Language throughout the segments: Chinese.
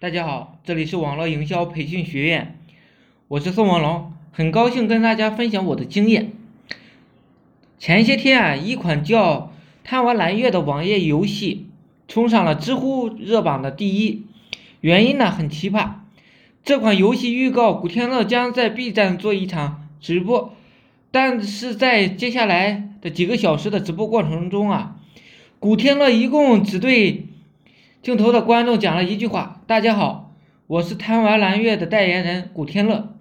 大家好，这里是网络营销培训学院，我是宋文龙，很高兴跟大家分享我的经验。前些天啊，一款叫《贪玩蓝月》的网页游戏冲上了知乎热榜的第一，原因呢很奇葩，这款游戏预告古天乐将在 B 站做一场直播，但是在接下来的几个小时的直播过程中啊，古天乐一共只对。镜头的观众讲了一句话：“大家好，我是贪玩蓝月的代言人古天乐。”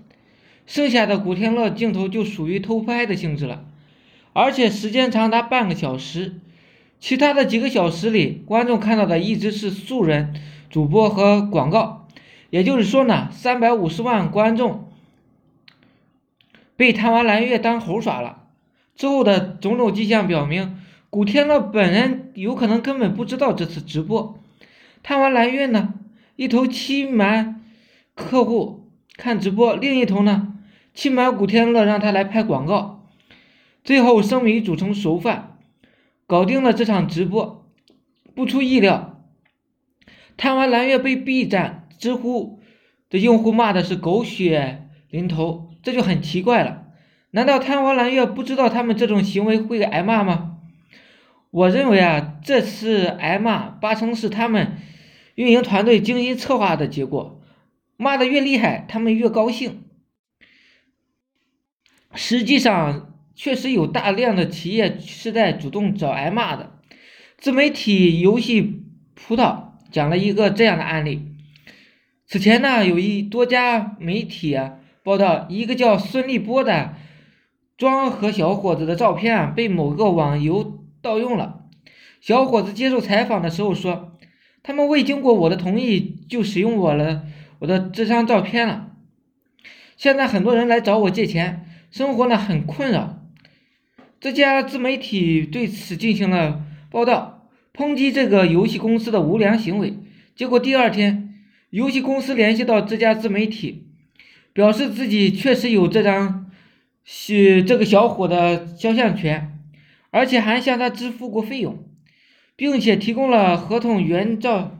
剩下的古天乐镜头就属于偷拍的性质了，而且时间长达半个小时。其他的几个小时里，观众看到的一直是素人、主播和广告。也就是说呢，三百五十万观众被贪玩蓝月当猴耍了。之后的种种迹象表明，古天乐本人有可能根本不知道这次直播。贪玩蓝月呢，一头欺瞒客户看直播，另一头呢欺瞒古天乐让他来拍广告，最后生米煮成熟饭，搞定了这场直播。不出意料，贪玩蓝月被 B 站、知乎的用户骂的是狗血淋头，这就很奇怪了。难道贪玩蓝月不知道他们这种行为会挨骂吗？我认为啊，这次挨骂八成是他们运营团队精心策划的结果。骂的越厉害，他们越高兴。实际上，确实有大量的企业是在主动找挨骂的。自媒体游戏葡萄讲了一个这样的案例：此前呢，有一多家媒体报道，一个叫孙立波的装和小伙子的照片啊，被某个网游。盗用了。小伙子接受采访的时候说：“他们未经过我的同意就使用我了我的这张照片了。现在很多人来找我借钱，生活呢很困扰。”这家自媒体对此进行了报道，抨击这个游戏公司的无良行为。结果第二天，游戏公司联系到这家自媒体，表示自己确实有这张是这个小伙的肖像权。而且还向他支付过费用，并且提供了合同原照。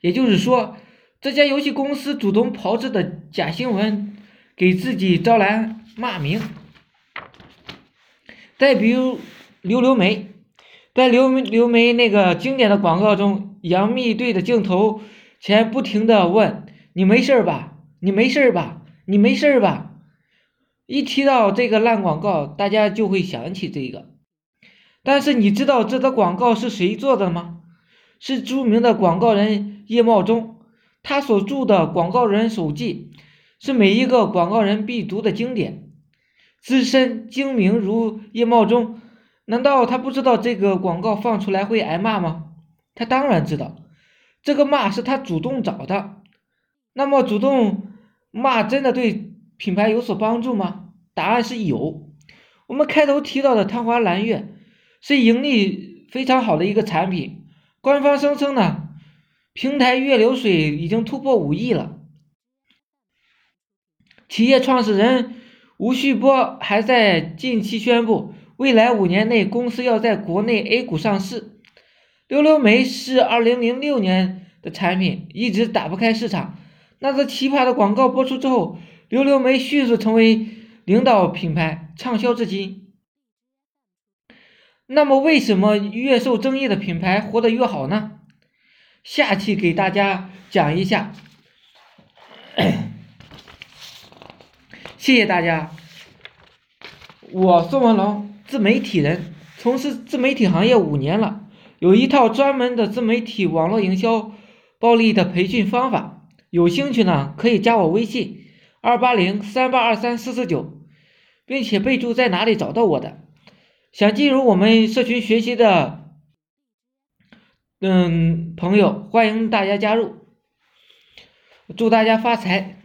也就是说，这家游戏公司主动炮制的假新闻，给自己招来骂名。再比如刘刘梅，在刘刘梅那个经典的广告中，杨幂对着镜头前不停的问：“你没事吧？你没事吧？你没事吧？”一提到这个烂广告，大家就会想起这个。但是你知道这则广告是谁做的吗？是著名的广告人叶茂中，他所著的《广告人手记》是每一个广告人必读的经典。资深精明如叶茂中，难道他不知道这个广告放出来会挨骂吗？他当然知道，这个骂是他主动找的。那么主动骂真的对？品牌有所帮助吗？答案是有。我们开头提到的贪玩蓝月是盈利非常好的一个产品，官方声称呢，平台月流水已经突破五亿了。企业创始人吴旭波还在近期宣布，未来五年内公司要在国内 A 股上市。溜溜梅是二零零六年的产品，一直打不开市场。那则奇葩的广告播出之后。溜溜梅迅速成为领导品牌，畅销至今。那么，为什么越受争议的品牌活得越好呢？下期给大家讲一下。谢谢大家。我宋文龙，自媒体人，从事自媒体行业五年了，有一套专门的自媒体网络营销暴力的培训方法。有兴趣呢，可以加我微信。二八零三八二三四四九，并且备注在哪里找到我的。想进入我们社群学习的，嗯，朋友，欢迎大家加入。祝大家发财！